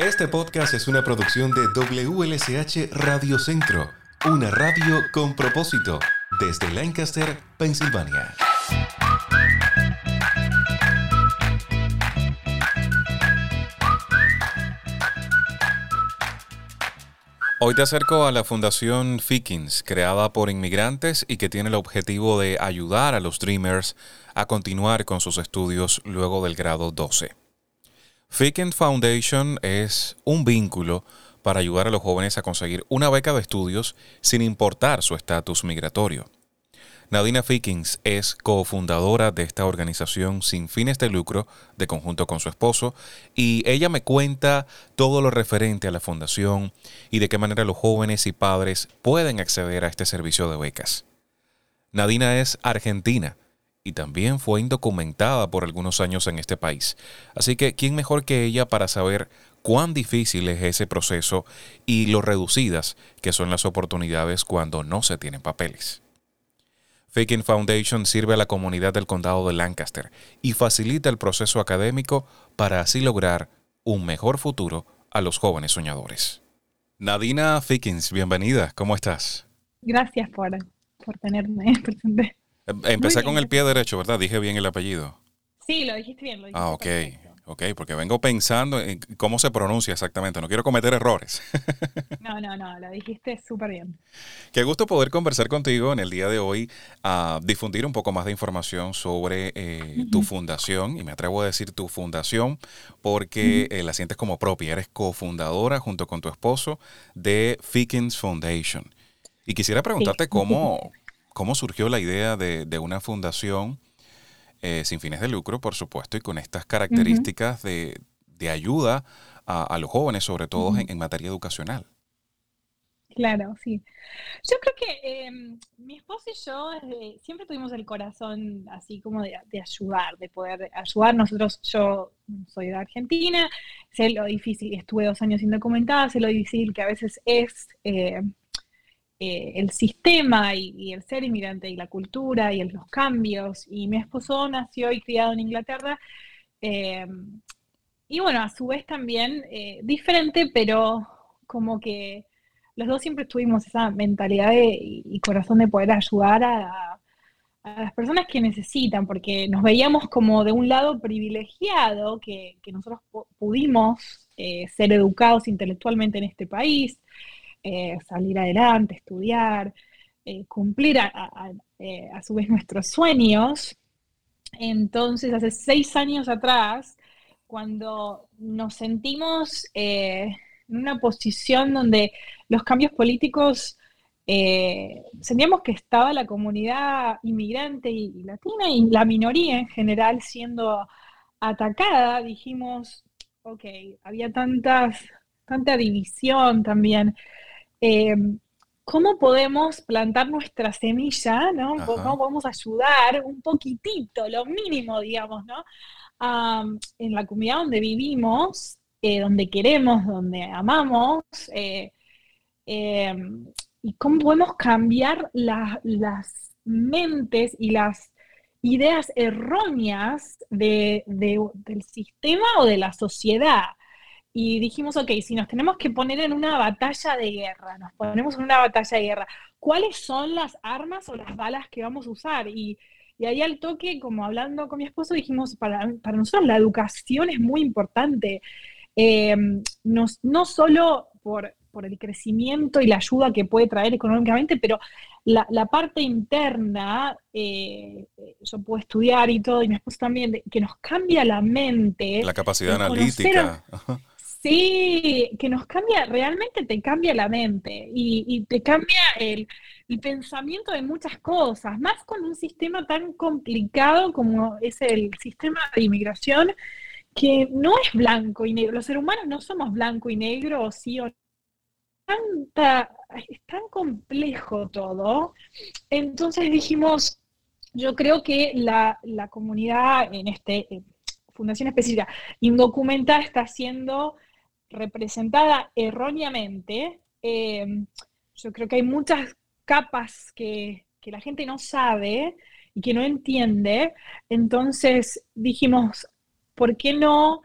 Este podcast es una producción de WLSH Radio Centro, una radio con propósito, desde Lancaster, Pensilvania. Hoy te acerco a la Fundación Fikins, creada por inmigrantes y que tiene el objetivo de ayudar a los Dreamers a continuar con sus estudios luego del grado 12. Fikins Foundation es un vínculo para ayudar a los jóvenes a conseguir una beca de estudios sin importar su estatus migratorio. Nadina Fikins es cofundadora de esta organización sin fines de lucro de conjunto con su esposo y ella me cuenta todo lo referente a la fundación y de qué manera los jóvenes y padres pueden acceder a este servicio de becas. Nadina es argentina y también fue indocumentada por algunos años en este país. Así que, ¿quién mejor que ella para saber cuán difícil es ese proceso y lo reducidas que son las oportunidades cuando no se tienen papeles? Faking Foundation sirve a la comunidad del condado de Lancaster y facilita el proceso académico para así lograr un mejor futuro a los jóvenes soñadores. Nadina Fikins, bienvenida, ¿cómo estás? Gracias por, por tenerme presente. Em, empecé con el pie derecho, ¿verdad? Dije bien el apellido. Sí, lo dijiste bien. Lo dijiste ah, ok. Ok, porque vengo pensando en cómo se pronuncia exactamente. No quiero cometer errores. No, no, no, lo dijiste súper bien. Qué gusto poder conversar contigo en el día de hoy, a difundir un poco más de información sobre eh, tu fundación, y me atrevo a decir tu fundación, porque eh, la sientes como propia. Eres cofundadora junto con tu esposo de Fikins Foundation. Y quisiera preguntarte cómo, cómo surgió la idea de, de una fundación eh, sin fines de lucro, por supuesto, y con estas características de, ayuda a, los jóvenes, sobre todo en, materia educacional. Claro, sí. Yo creo que em, mi esposo y yo eh, siempre tuvimos el corazón así como de, ayudar, de poder ayudar. Nosotros, yo soy de Argentina, sé lo difícil, estuve dos años indocumentada, sé lo difícil que a veces es eh, eh, el sistema y, el ser inmigrante y la cultura y los cambios. Y mi esposo nació y criado en Inglaterra. Eh, y bueno, a su vez también eh, diferente, pero como que los dos siempre tuvimos esa mentalidad y corazón de poder ayudar a, las personas que necesitan, porque nos veíamos como de un lado privilegiado, que, nosotros pudimos ser educados intelectualmente en este país, eh, salir adelante, estudiar, eh, cumplir eh, a, su vez nuestros sueños. Entonces, hace seis años atrás, cuando nos sentimos en una posición donde los cambios políticos sentíamos que estaba la comunidad inmigrante y, latina y la minoría en general siendo atacada, dijimos, ok, había tantas, tanta división también eh, cómo podemos plantar nuestra semilla, ¿no? ¿Cómo podemos ayudar un poquitito, lo mínimo, digamos, ¿no? en la comunidad donde vivimos, eh, donde queremos, donde amamos, eh, y cómo podemos cambiar las mentes y las ideas erróneas del sistema o de la sociedad y dijimos, ok, si nos tenemos que poner en una batalla de guerra, nos ponemos en una batalla de guerra, ¿cuáles son las armas o las balas que vamos a usar? Y, ahí al toque, como hablando con mi esposo, dijimos, para, para nosotros la educación es muy importante, eh, no solo por, el crecimiento y la ayuda que puede traer económicamente, pero la, parte interna, eh, yo puedo estudiar y todo, y mi esposo también, que nos cambia la mente. La capacidad analítica. Sí, que nos cambia, realmente te cambia la mente y, te cambia el, pensamiento de muchas cosas, más con un sistema tan complicado como es el sistema de inmigración, que no es blanco y negro. Los seres humanos no somos blanco y negro, sí o no. es tan complejo todo. Entonces dijimos, yo creo que la, comunidad en este fundación específica indocumentada está haciendo representada erróneamente. Eh, yo creo que hay muchas capas que, la gente no sabe y que no entiende. Entonces dijimos, ¿por qué no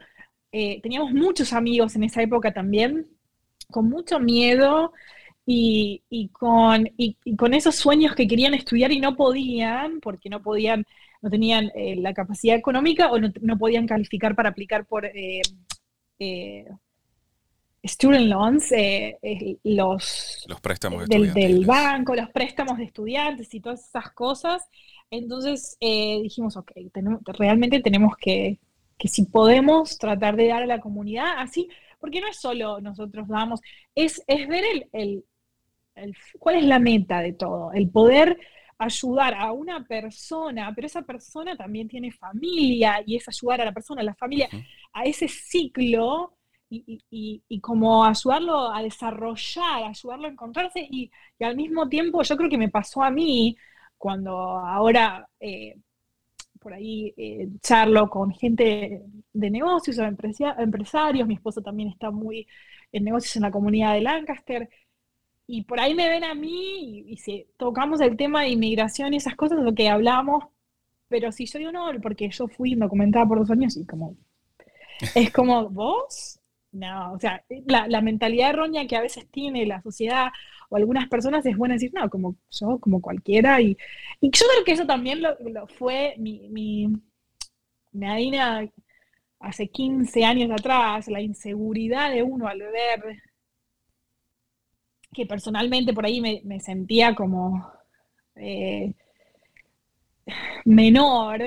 eh, teníamos muchos amigos en esa época también, con mucho miedo y, con, con esos sueños que querían estudiar y no podían, porque no podían, no tenían eh, la capacidad económica o no, podían calificar para aplicar por student loans, los, los préstamos del, del, banco, los préstamos de estudiantes y todas esas cosas. Entonces dijimos, ok, realmente tenemos que, que si podemos tratar de dar a la comunidad así, porque no es solo nosotros damos, es, es ver el, cuál es la meta de todo, el poder ayudar a una persona, pero esa persona también tiene familia y es ayudar a la persona, a la familia, a ese ciclo y, y, como ayudarlo a desarrollar, ayudarlo a encontrarse y, al mismo tiempo yo creo que me pasó a mí cuando ahora eh, por ahí eh, charlo con gente de negocios o empresarios, mi esposo también está muy en negocios en la comunidad de Lancaster, y por ahí me ven a mí y, si tocamos el tema de inmigración y esas cosas, lo que hablamos, pero si yo digo porque yo fui documentada por dos años y como, es como, ¿vos? No, o sea, la, la mentalidad errónea que a veces tiene la sociedad o algunas personas es bueno decir, no, como yo, como cualquiera. Y, y yo creo que eso también lo, fue mi, mi, hace 15 años atrás, la inseguridad de uno al ver que personalmente por ahí me, sentía como eh, menor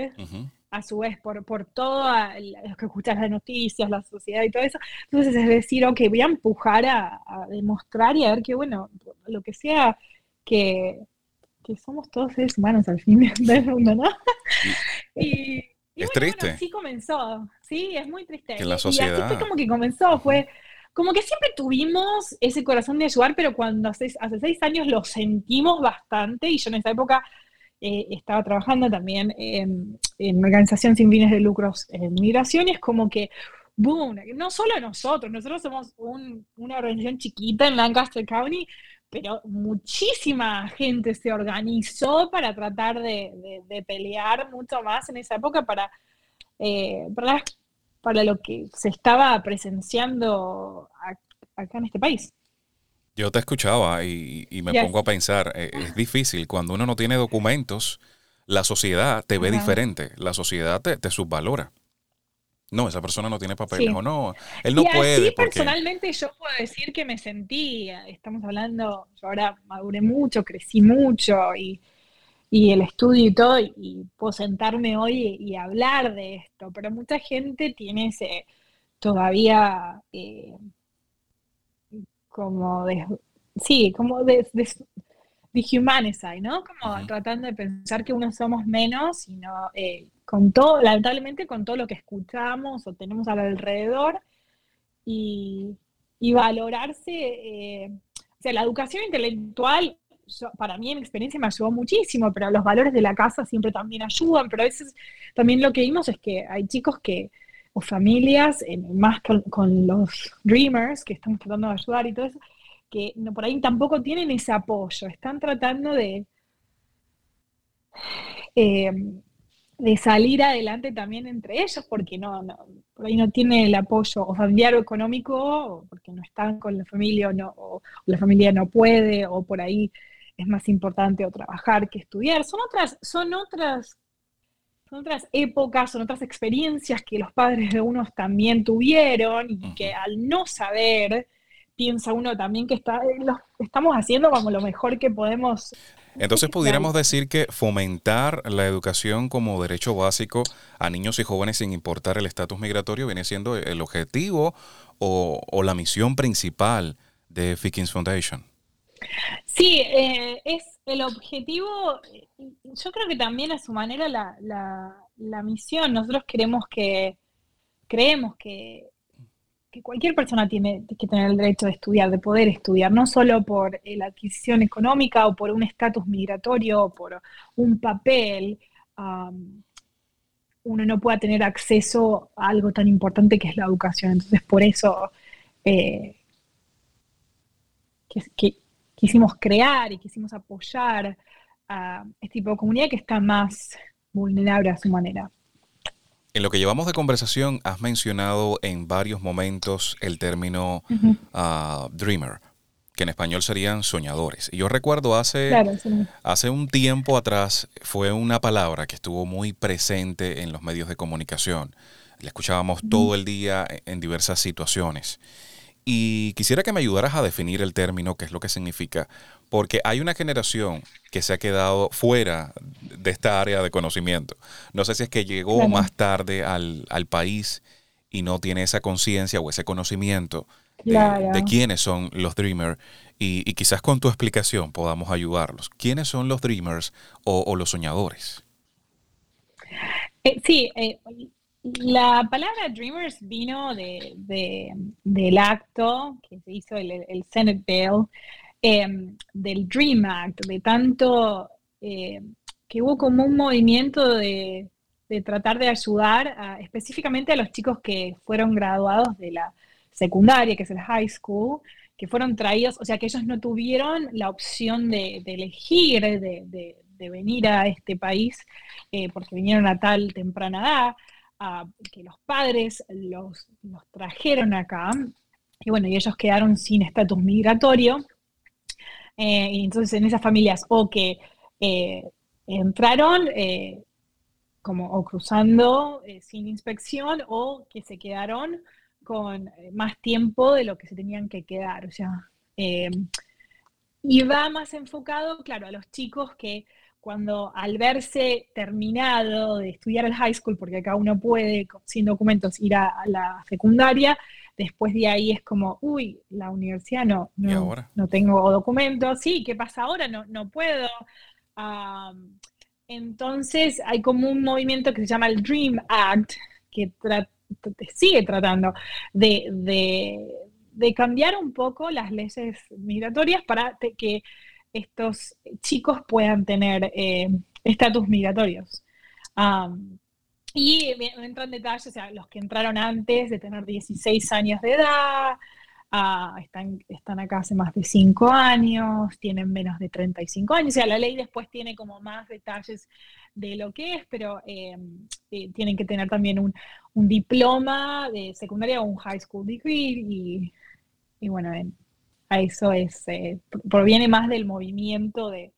a su vez por, por todo lo que escuchas las noticias, la sociedad y todo eso. Entonces es decir, ok, voy a empujar a, demostrar y a ver que, bueno, lo que sea que, somos todos seres humanos al fin del mundo, ¿no? y, es triste. sí comenzó, sí, es muy triste. Que la sociedad... Y así fue como que comenzó, fue como que siempre tuvimos ese corazón de ayudar, pero cuando hace, hace seis años lo sentimos bastante y yo en esa época eh, estaba trabajando también en, una organización sin fines de lucros en migración y es como que, boom, no solo nosotros, nosotros somos una organización chiquita en Lancaster County, pero muchísima gente se organizó para tratar de, pelear mucho más en esa época para, eh, para, lo que se estaba presenciando acá en este país. Yo te escuchaba y, me pongo a pensar, eh, es difícil, cuando uno no tiene documentos, la sociedad te ve diferente, la sociedad te, te, subvalora. No, esa persona no tiene papeles o no, él no puede. personalmente yo puedo decir que me sentí, estamos hablando, yo ahora maduré mucho, crecí mucho y, el estudio y todo, y, puedo sentarme hoy y, hablar de esto, pero mucha gente tiene ese todavía... Eh, como de, sí, como de, de, ¿no? Como tratando de pensar que uno somos menos, sino eh, con todo, lamentablemente con todo lo que escuchamos o tenemos alrededor y, valorarse, eh, o sea, la educación intelectual para mí en experiencia me ayudó muchísimo, pero los valores de la casa siempre también ayudan, pero a veces también lo que vimos es que hay chicos que o familias, más con, los dreamers que estamos tratando de ayudar y todo eso, que no, por ahí tampoco tienen ese apoyo, están tratando de, eh, de salir adelante también entre ellos porque no, por ahí no tienen el apoyo o familiar o económico, porque no están con la familia o, no, o la familia no puede, o por ahí es más importante o trabajar que estudiar. Son otras, son otras son otras épocas, son otras experiencias que los padres de unos también tuvieron y que al no saber, piensa uno también que está, eh, lo estamos haciendo como lo mejor que podemos. Entonces pudiéramos decir que fomentar la educación como derecho básico a niños y jóvenes sin importar el estatus migratorio viene siendo el objetivo o, o la misión principal de Fikins Foundation. Sí, eh, es el objetivo, yo creo que también a su manera la, la, misión, nosotros queremos que, creemos que, que, cualquier persona tiene que tener el derecho de estudiar, de poder estudiar, no solo por la adquisición económica o por un estatus migratorio o por un papel, uno no pueda tener acceso a algo tan importante que es la educación. Entonces, por eso... Eh, que, quisimos crear y quisimos apoyar a este tipo de comunidad que está más vulnerable a su manera. En lo que llevamos de conversación, has mencionado en varios momentos el término ah, dreamer, que en español serían soñadores. Y yo recuerdo hace, hace un tiempo atrás, fue una palabra que estuvo muy presente en los medios de comunicación. La escuchábamos todo el día en diversas situaciones. Y quisiera que me ayudaras a definir el término, qué es lo que significa, porque hay una generación que se ha quedado fuera de esta área de conocimiento. No sé si es que llegó más tarde al, país y no tiene esa conciencia o ese conocimiento de, quiénes son los Dreamers y, quizás con tu explicación podamos ayudarlos. ¿Quiénes son los Dreamers o, los soñadores? Eh, sí, eh, la palabra Dreamers vino de, del acto que se hizo el, Senate Bill, em, del Dream Act, de tanto eh, que hubo como un movimiento de, tratar de ayudar específicamente a los chicos que fueron graduados de la secundaria, que es el high school, que fueron traídos, o sea, que ellos no tuvieron la opción de, elegir, de, venir a este país, eh, porque vinieron a tal temprana edad que los padres los, trajeron acá, y bueno, y ellos quedaron sin estatus migratorio. Eh, y entonces en esas familias o que eh, entraron eh, como o cruzando sin inspección o que se quedaron con más tiempo de lo que se tenían que quedar. O sea, y va más enfocado, claro, a los chicos que cuando al verse terminado de estudiar el high school, porque acá uno puede sin documentos ir a, la secundaria, después de ahí es como, uy, la universidad no, no, tengo documentos, sí, ¿qué pasa ahora? No, no puedo. entonces hay como un movimiento que se llama el Dream Act, que sigue tratando de, de cambiar un poco las leyes migratorias para que estos chicos puedan tener eh, estatus migratorios. y entran en detalle, o sea, los que entraron antes de tener 16 años de edad, ah, están, están acá hace más de 5 años, tienen menos de 35 años, o sea, la ley después tiene como más detalles de lo que es, pero eh, eh, tienen que tener también un, diploma de secundaria o un high school degree y, y bueno, en, a eso es, eh, proviene más del movimiento de,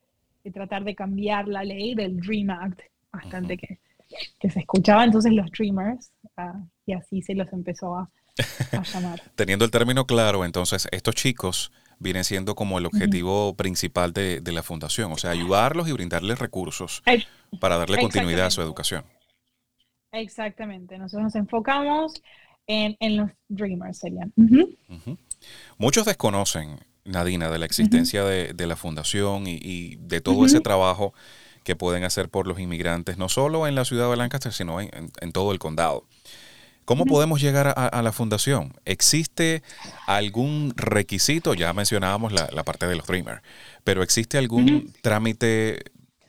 tratar de cambiar la ley del Dream Act, bastante que, se escuchaba entonces los Dreamers, ah, y así se los empezó a, llamar. Teniendo el término claro, entonces estos chicos vienen siendo como el objetivo principal de, la fundación, o sea, ayudarlos y brindarles recursos para darle continuidad a su educación. Exactamente, nosotros nos enfocamos en, los Dreamers, serían. Muchos desconocen, Nadina, de la existencia de, la fundación y, de todo ese trabajo que pueden hacer por los inmigrantes, no solo en la ciudad de Lancaster, sino en, todo el condado. ¿Cómo podemos llegar a, la fundación? ¿Existe algún requisito? Ya mencionábamos la, parte de los Dreamers, pero ¿existe algún trámite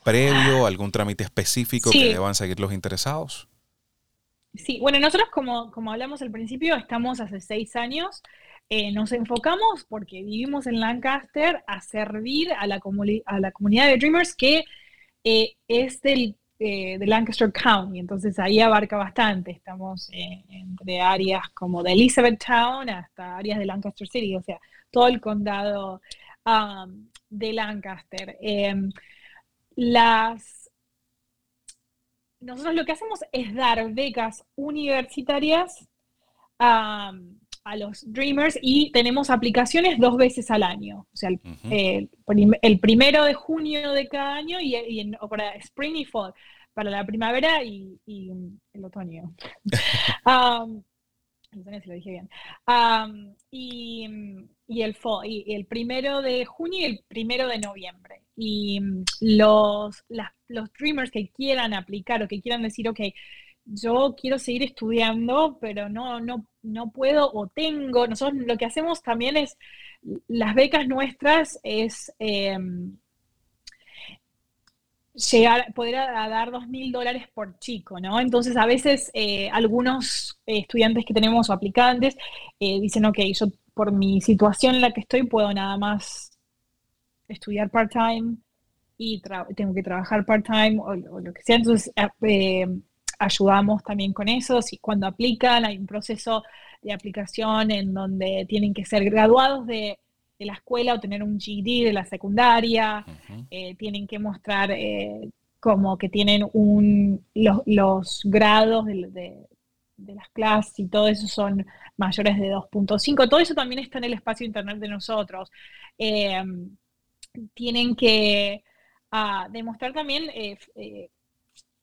previo, algún trámite específico que deban seguir los interesados? Sí, bueno, nosotros como, como hablamos al principio, estamos hace seis años eh, nos enfocamos, porque vivimos en Lancaster, a servir a la, a la comunidad de Dreamers que eh, es del, eh, de Lancaster County, entonces ahí abarca bastante. Estamos entre áreas como de Elizabethtown hasta áreas de Lancaster City, o sea, todo el condado um, de Lancaster. Em, las nosotros lo que hacemos es dar becas universitarias um, a los Dreamers y tenemos aplicaciones dos veces al año. O sea, el, primero de junio de cada año y, para Spring y Fall, para la primavera y, el otoño. um, si lo dije bien. y, el fall, y el primero de junio y el primero de noviembre. Y los, los Dreamers que quieran aplicar o que quieran decir, ok, yo quiero seguir estudiando, pero no, no, no puedo o tengo. Nosotros lo que hacemos también es, las becas nuestras es em, llegar, poder a, dar dos mil dólares por chico, ¿no? Entonces a veces eh, algunos estudiantes que tenemos o aplicantes eh, dicen, ok, yo por mi situación en la que estoy puedo nada más estudiar part-time y tengo que trabajar part-time o, lo que sea. Entonces, eh, ayudamos también con eso. Si cuando aplican, hay un proceso de aplicación en donde tienen que ser graduados de, la escuela o tener un GED de la secundaria, eh, tienen que mostrar eh, como que tienen un, los, grados de, las clases y todo eso son mayores de 2.5. Todo eso también está en el espacio internet de nosotros. Eh, tienen que ah, demostrar también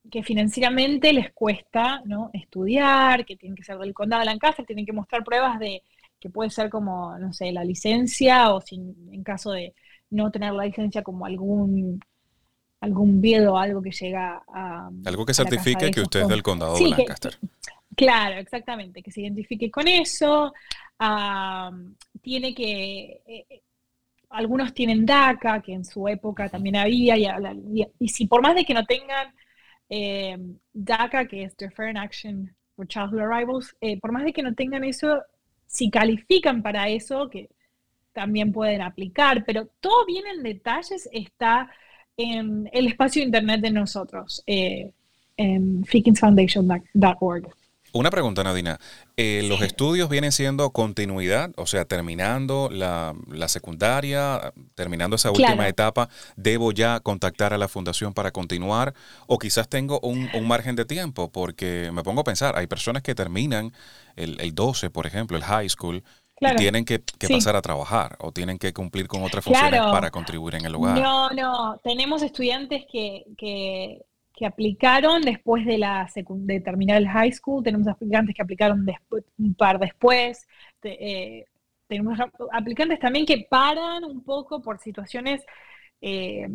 que financieramente les cuesta ¿no? estudiar, que tienen que ser del condado de Lancaster, tienen que mostrar pruebas de que puede ser como, no sé, la licencia o sin, en caso de no tener la licencia como algún algún o algo que llega a... Algo que certifique que usted es del condado de Lancaster. claro, exactamente, que se identifique con eso. tiene que... Eh, eh, algunos tienen DACA, que en su época también había, y si por más de que no tengan eh, DACA, que es Deferred Action for Childhood Arrivals, eh, por más de que no tengan eso, si califican para eso, que también pueden aplicar, pero todo bien en detalles está en el espacio internet de nosotros, eh, en fikinsfoundation.org. Una pregunta, Nadina. Eh, ¿Los estudios vienen siendo continuidad? O sea, terminando la, secundaria, terminando esa última etapa, ¿debo ya contactar a la fundación para continuar? ¿O quizás tengo un, margen de tiempo? Porque me pongo a pensar, hay personas que terminan el, el 12, por ejemplo, el high school, y tienen que, pasar a trabajar o tienen que cumplir con otras funciones para contribuir en el lugar. No, no, tenemos estudiantes que, que que aplicaron después de, la de terminar el high school, tenemos aplicantes que aplicaron después, un par después, eh, tenemos aplicantes también que paran un poco por situaciones eh,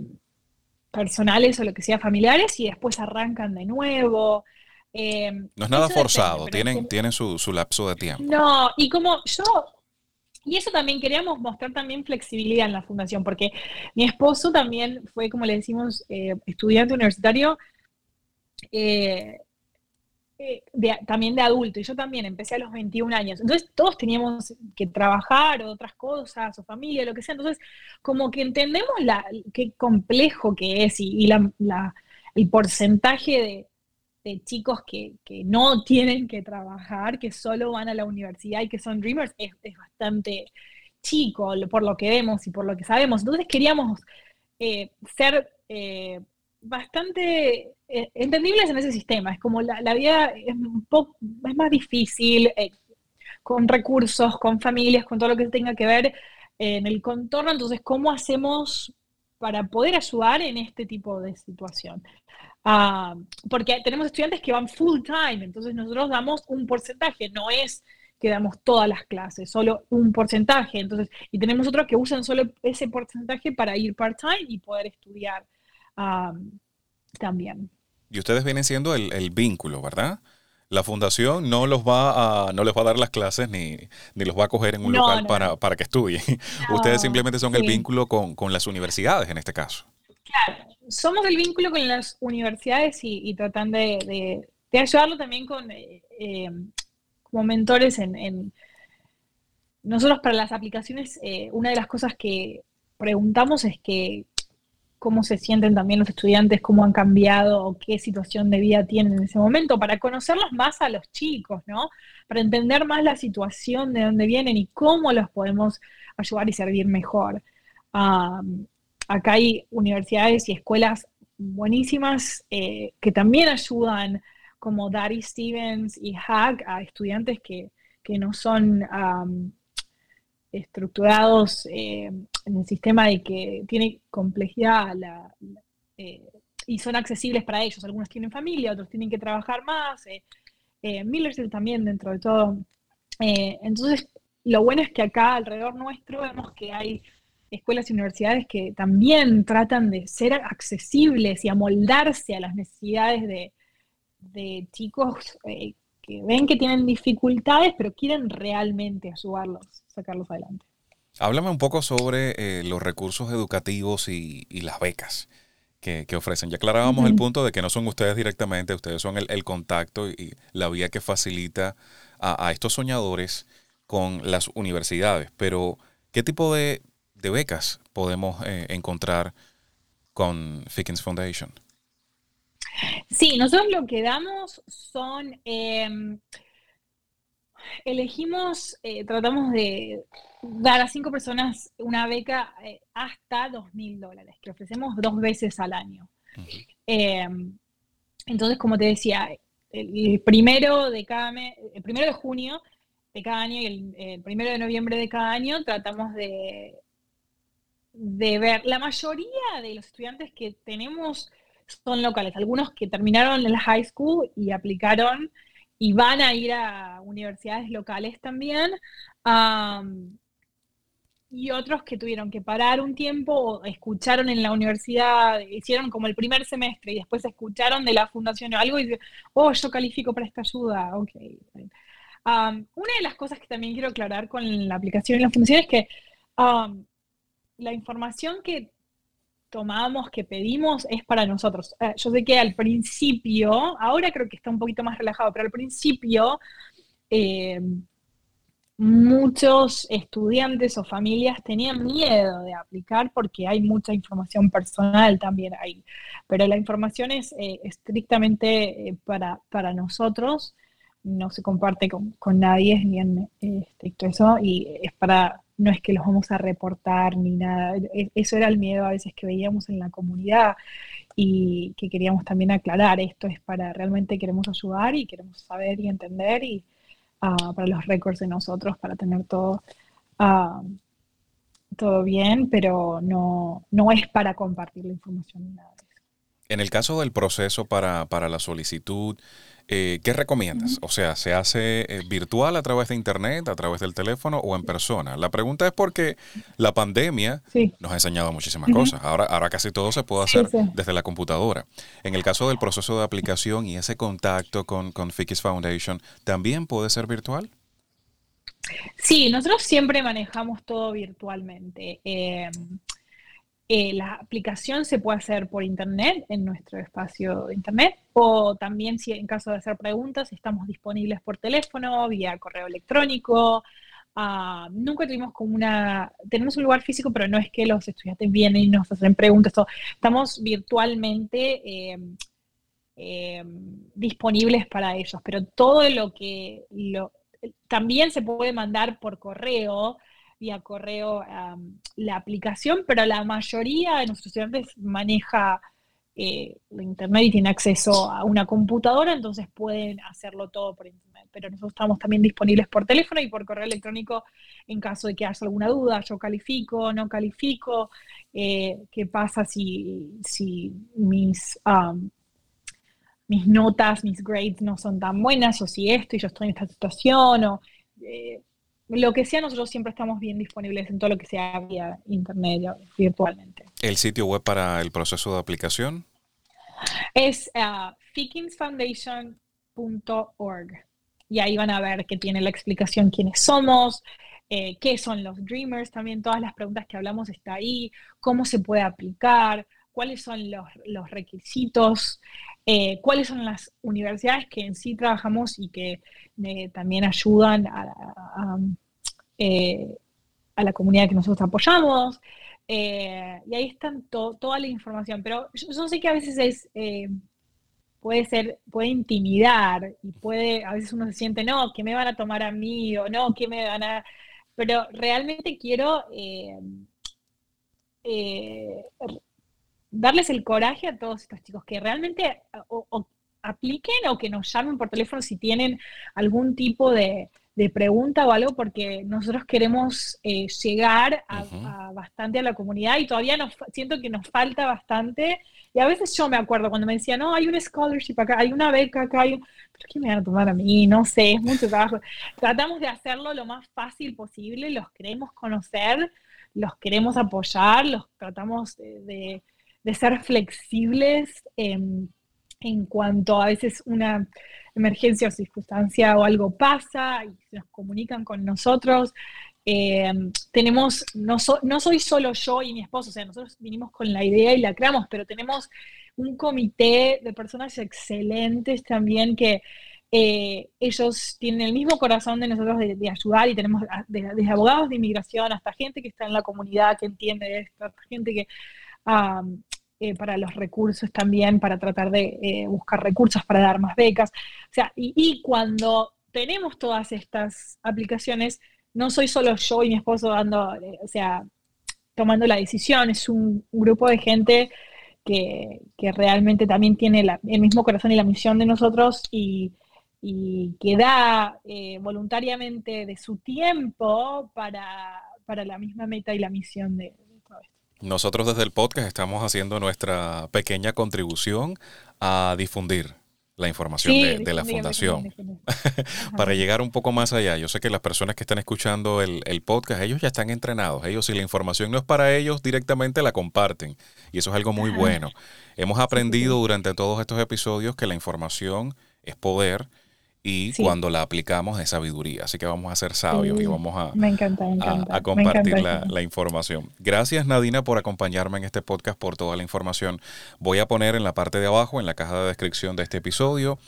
personales o lo que sea familiares y después arrancan de nuevo. Eh, no es nada forzado, tienen, tienen su, su lapso de tiempo. No, y como yo y eso también queríamos mostrar también flexibilidad en la fundación, porque mi esposo también fue, como le decimos, estudiante universitario eh, eh, también de adulto, y yo también empecé a los 21 años. Entonces todos teníamos que trabajar o otras cosas, o familia, lo que sea. Entonces, como que entendemos la, qué complejo que es y, el porcentaje de, chicos que, no tienen que trabajar, que solo van a la universidad y que son dreamers, es, bastante chico por lo que vemos y por lo que sabemos. Entonces queríamos eh, ser bastante eh, entendibles en ese sistema. Es como la, vida es, un poco, es más difícil eh, con recursos, con familias, con todo lo que tenga que ver eh, en el contorno. Entonces, ¿cómo hacemos para poder ayudar en este tipo de situación? Ah, porque tenemos estudiantes que van full time, entonces nosotros damos un porcentaje, no es que damos todas las clases, solo un porcentaje. Entonces, y tenemos otros que usan solo ese porcentaje para ir part-time y poder estudiar también. Y ustedes vienen siendo el, vínculo, ¿verdad? La fundación no los va a, no les va a dar las clases ni, los va a coger en un local Para, que estudien. ustedes simplemente son el vínculo con, las universidades en este caso. Claro, somos el vínculo con las universidades y, tratan de, ayudarlo también con eh, eh, como mentores en, nosotros para las aplicaciones, eh, una de las cosas que preguntamos es que cómo se sienten también los estudiantes, cómo han cambiado qué situación de vida tienen en ese momento, para conocerlos más a los chicos, ¿no? Para entender más la situación de dónde vienen y cómo los podemos ayudar y servir mejor. acá hay universidades y escuelas buenísimas eh, que también ayudan, como Daddy Stevens y Hack, a estudiantes que, no son estructurados eh, en el sistema de que tiene complejidad eh, y son accesibles para ellos. Algunos tienen familia, otros tienen que trabajar más. Eh, eh también dentro de todo. Eh, entonces, lo bueno es que acá alrededor nuestro vemos que hay escuelas y universidades que también tratan de ser accesibles y amoldarse a las necesidades de, de chicos que ven que tienen dificultades, pero quieren realmente ayudarlos, sacarlos adelante. Háblame un poco sobre eh, los recursos educativos y, las becas que, ofrecen. Ya aclarábamos el punto de que no son ustedes directamente, ustedes son el, contacto y la vía que facilita a, estos soñadores con las universidades. Pero, ¿qué tipo de, becas podemos eh, encontrar con Fickens Foundation? Sí, nosotros lo que damos son, em, elegimos, eh, tratamos de dar a cinco personas una beca eh, hasta dos mil dólares, que ofrecemos dos veces al año. Em, entonces, como te decía, el, primero de cada mes, el primero de junio de cada año y el, primero de noviembre de cada año tratamos de, de ver. La mayoría de los estudiantes que tenemos son locales, algunos que terminaron el high school y aplicaron y van a ir a universidades locales también y otros que tuvieron que parar un tiempo o escucharon en la universidad, hicieron como el primer semestre y después escucharon de la fundación o algo y dicen, oh, yo califico para esta ayuda, ok. Una de las cosas que también quiero aclarar con la aplicación y la fundación es que la información que tomamos, que pedimos, es para nosotros. Eh, yo sé que al principio, ahora creo que está un poquito más relajado, pero al principio... Eh, muchos estudiantes o familias tenían miedo de aplicar porque hay mucha información personal también ahí. Pero la información es eh, estrictamente para, para nosotros, no se comparte con, nadie, es bien estricto eso, y es para, no es que los vamos a reportar ni nada. E, eso era el miedo a veces que veíamos en la comunidad y que queríamos también aclarar. Esto es para realmente queremos ayudar y queremos saber y entender y para los récords de nosotros, para tener todo, todo bien, pero no, no es para compartir la información ni nada. En el caso del proceso para, para la solicitud, eh, ¿Qué recomiendas? O sea, ¿se hace eh, virtual a través de Internet, a través del teléfono o en persona? La pregunta es porque la pandemia nos ha enseñado muchísimas cosas. Ahora, ahora casi todo se puede hacer desde la computadora. En el caso del proceso de aplicación y ese contacto con, con Fikis Foundation, ¿también puede ser virtual? Sí, nosotros siempre manejamos todo virtualmente. Eh, eh, la aplicación se puede hacer por internet, en nuestro espacio de internet, o también si en caso de hacer preguntas, estamos disponibles por teléfono, vía correo electrónico. Ah, nunca tuvimos como una, tenemos un lugar físico, pero no es que los estudiantes vienen y nos hacen preguntas, estamos virtualmente em, em, disponibles para ellos, pero todo lo que lo, también se puede mandar por correo, vía correo la aplicación, pero la mayoría de nuestros estudiantes maneja eh, internet y tiene acceso a una computadora, entonces pueden hacerlo todo por internet. Pero nosotros estamos también disponibles por teléfono y por correo electrónico en caso de que haya alguna duda. Yo califico, no califico, eh, qué pasa si, si mis, mis notas, mis grades no son tan buenas, o si esto y yo estoy en esta situación, o eh, lo que sea, nosotros siempre estamos bien disponibles en todo lo que sea vía internet, virtualmente. ¿El sitio web para el proceso de aplicación? Es uh, y ahí van a ver que tiene la explicación quiénes somos, eh, qué son los Dreamers, también todas las preguntas que hablamos está ahí, cómo se puede aplicar, cuáles son los, requisitos, eh, cuáles son las universidades que en sí trabajamos y que eh, también ayudan a, eh, a, la comunidad que nosotros apoyamos. y ahí están toda la información, pero yo, sé que a veces es, puede ser, puede intimidar y puede, a veces uno se siente, no, que me van a tomar a mí o no, que me van a... Pero realmente quiero darles el coraje a todos estos chicos que realmente apliquen o que nos llamen por teléfono si tienen algún tipo de, pregunta o algo, porque nosotros queremos eh, llegar a, bastante a la comunidad y todavía nos siento que nos falta bastante. Y a veces yo me acuerdo cuando me decían, no, hay un scholarship acá, hay una beca acá, hay ¿pero qué me van a tomar a mí? No sé, es mucho trabajo. Tratamos de hacerlo lo más fácil posible, los queremos conocer, los queremos apoyar, los tratamos de de ser flexibles en cuanto a veces una emergencia o circunstancia o algo pasa y se nos comunican con nosotros. Em, tenemos, no, no soy solo yo y mi esposo, o sea, nosotros vinimos con la idea y la creamos, pero tenemos un comité de personas excelentes también que eh, ellos tienen el mismo corazón de nosotros de, ayudar y tenemos desde abogados de inmigración hasta gente que está en la comunidad que entiende esto, hasta gente que eh, para los recursos también, para tratar de eh, buscar recursos para dar más becas. O sea, y, cuando tenemos todas estas aplicaciones, no soy solo yo y mi esposo dando, o sea, tomando la decisión, es un, grupo de gente que, realmente también tiene el mismo corazón y la misión de nosotros y, que da voluntariamente de su tiempo para, para la misma meta y la misión de. Nosotros desde el podcast estamos haciendo nuestra pequeña contribución a difundir la información de, la fundación para llegar un poco más allá. Yo sé que las personas que están escuchando el, podcast, ellos ya están entrenados. Ellos, si la información no es para ellos, directamente la comparten. Y eso es algo muy bueno. Hemos aprendido durante todos estos episodios que la información es poder y cuando la aplicamos de sabiduría. Así que vamos a ser sabios y vamos a, a, compartir la, la, información. Gracias Nadina por acompañarme en este podcast, por toda la información. Voy a poner en la parte de abajo, en la caja de descripción de este episodio,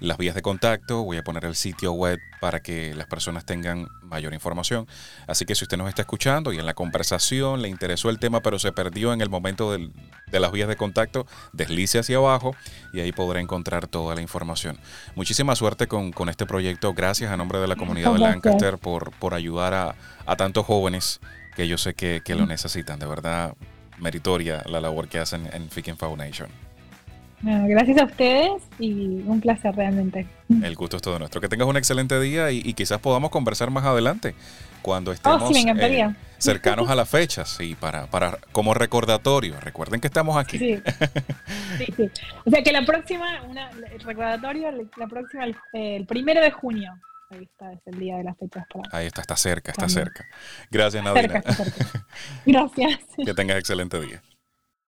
las vías de contacto, voy a poner el sitio web para que las personas tengan mayor información. Así que si usted nos está escuchando y en la conversación le interesó el tema pero se perdió en el momento de las vías de contacto, deslice hacia abajo y ahí podrá encontrar toda la información. Muchísima suerte con, este proyecto. Gracias a nombre de la comunidad de Lancaster por, por ayudar a, tantos jóvenes que yo sé que, lo necesitan. De verdad, meritoria la labor que hacen en Fikin Foundation gracias a ustedes y un placer realmente. El gusto es todo nuestro. Que tengas un excelente día y, quizás podamos conversar más adelante cuando oh, estemos eh, cercanos a las fechas y para, para como recordatorio. Recuerden que estamos aquí. Sí, sí, O sea que la próxima, una, el recordatorio, la próxima, el, primero de junio. Ahí está, es el día de las fechas. Ahí está, está cerca, está cerca. Gracias, Nadina. Gracias. que tengas excelente día.